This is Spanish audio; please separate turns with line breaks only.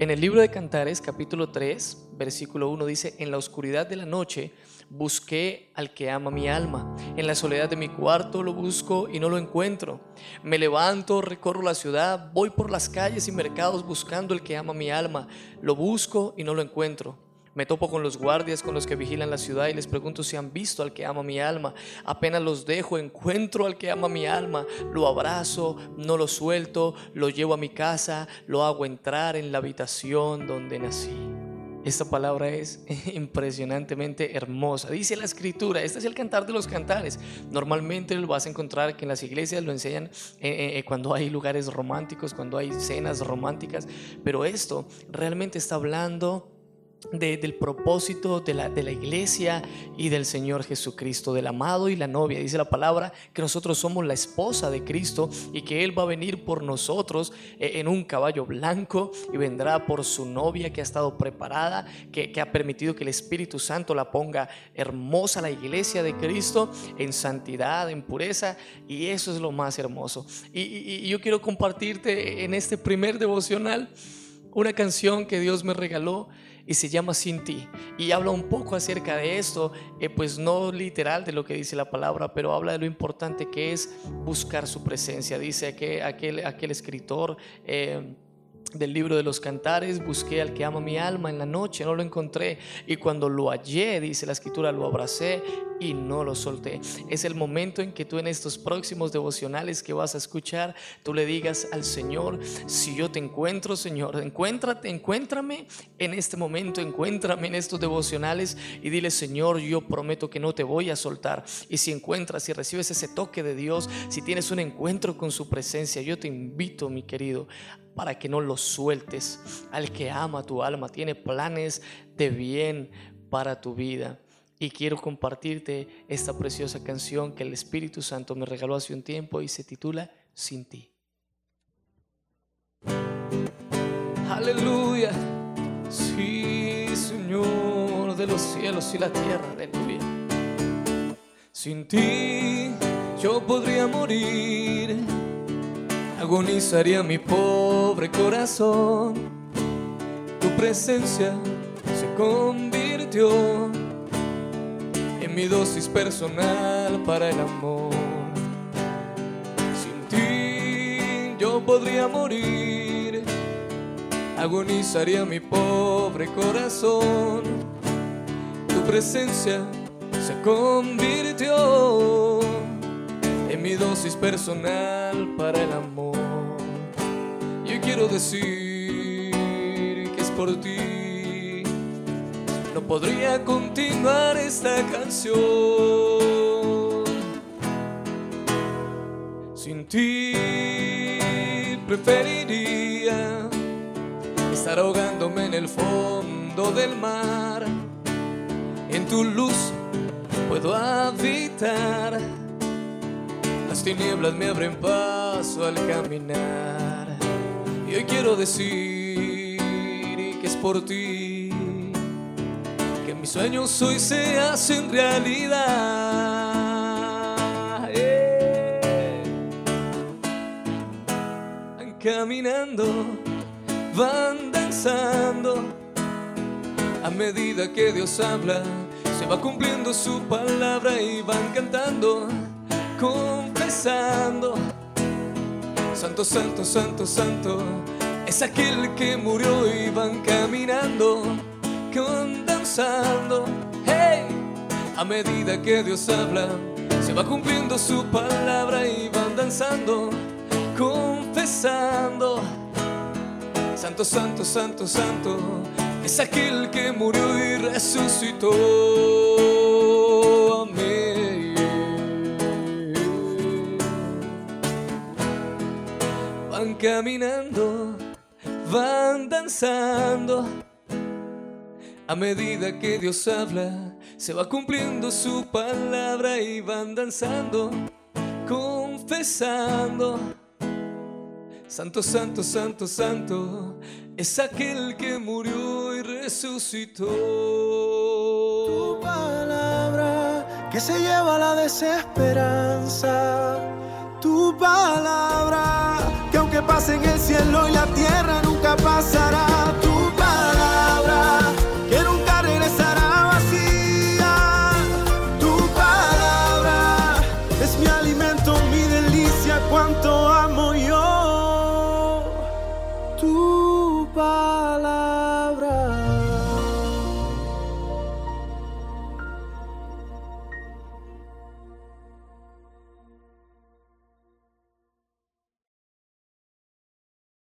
En el libro de Cantares, capítulo 3, versículo 1 dice, en la oscuridad de la noche busqué al que ama mi alma. En la soledad de mi cuarto lo busco y no lo encuentro. Me levanto, recorro la ciudad, voy por las calles y mercados buscando el que ama mi alma. Lo busco y no lo encuentro. Me topo con los guardias con los que vigilan la ciudad y les pregunto si han visto al que ama mi alma. Apenas los dejo, encuentro al que ama mi alma, lo abrazo, no lo suelto, lo llevo a mi casa, lo hago entrar en la habitación donde nací. Esta palabra es impresionantemente hermosa. Dice la escritura, este es el cantar de los cantares. Normalmente lo vas a encontrar que en las iglesias lo enseñan eh, eh, eh, cuando hay lugares románticos, cuando hay cenas románticas, pero esto realmente está hablando del propósito de la, de la iglesia y del Señor Jesucristo, del amado y la novia. Dice la palabra que nosotros somos la esposa de Cristo y que Él va a venir por nosotros eh, en un caballo blanco y vendrá por su novia que ha estado preparada, que, ha permitido que el Espíritu Santo la ponga hermosa la iglesia de Cristo en santidad, en pureza y eso es lo más hermoso. y yo quiero compartirte en este primer devocional una canción que Dios me regaló y se llama Sin ti. Y habla un poco acerca de esto, eh, pues no literal de lo que dice la palabra, pero habla de lo importante que es buscar su presencia. Dice que aquel, aquel escritor... Eh, del libro de los cantares, busqué al que ama mi alma en la noche, no lo encontré. Y cuando lo hallé, dice la escritura, lo abracé y no lo solté. Es el momento en que tú en estos próximos devocionales que vas a escuchar, tú le digas al Señor, si yo te encuentro, Señor, encuéntrate, encuéntrame en este momento, encuéntrame en estos devocionales y dile, Señor, yo prometo que no te voy a soltar. Y si encuentras, si recibes ese toque de Dios, si tienes un encuentro con su presencia, yo te invito, mi querido, para que no lo sueltes. Al que ama tu alma, tiene planes de bien para tu vida. Y quiero compartirte esta preciosa canción que el Espíritu Santo me regaló hace un tiempo y se titula Sin ti. Aleluya. Sí, Señor de los cielos y la tierra. Aleluya. Sin ti yo podría morir agonizaría mi pobre corazón. Tu presencia se convirtió mi dosis personal para el amor. Sin ti yo podría morir, agonizaría mi pobre corazón. Tu presencia se convirtió en mi dosis personal para el amor. Yo quiero decir que es por ti. Podría continuar esta canción sin ti. Preferiría estar ahogándome en el fondo del mar. En tu luz puedo habitar las tinieblas me abren paso al caminar. Y hoy quiero decir que es por ti mis sueños hoy se hacen realidad. Eh. Van caminando, van danzando. A medida que Dios habla, se va cumpliendo su palabra y van cantando confesando. Santo, santo, santo, santo, es aquel que murió y van caminando, danzando. Hey, a medida que Dios habla, se va cumpliendo su palabra y van danzando, confesando. Santo, santo, santo, santo, es aquel que murió y resucitó. caminando, van danzando. A medida que Dios habla, se va cumpliendo su palabra y van danzando, confesando. Santo, santo, santo, santo, es aquel que murió y resucitó.
Tu palabra que se lleva la desesperanza. Tu palabra que aunque pase en el cielo y la tierra nunca pasará.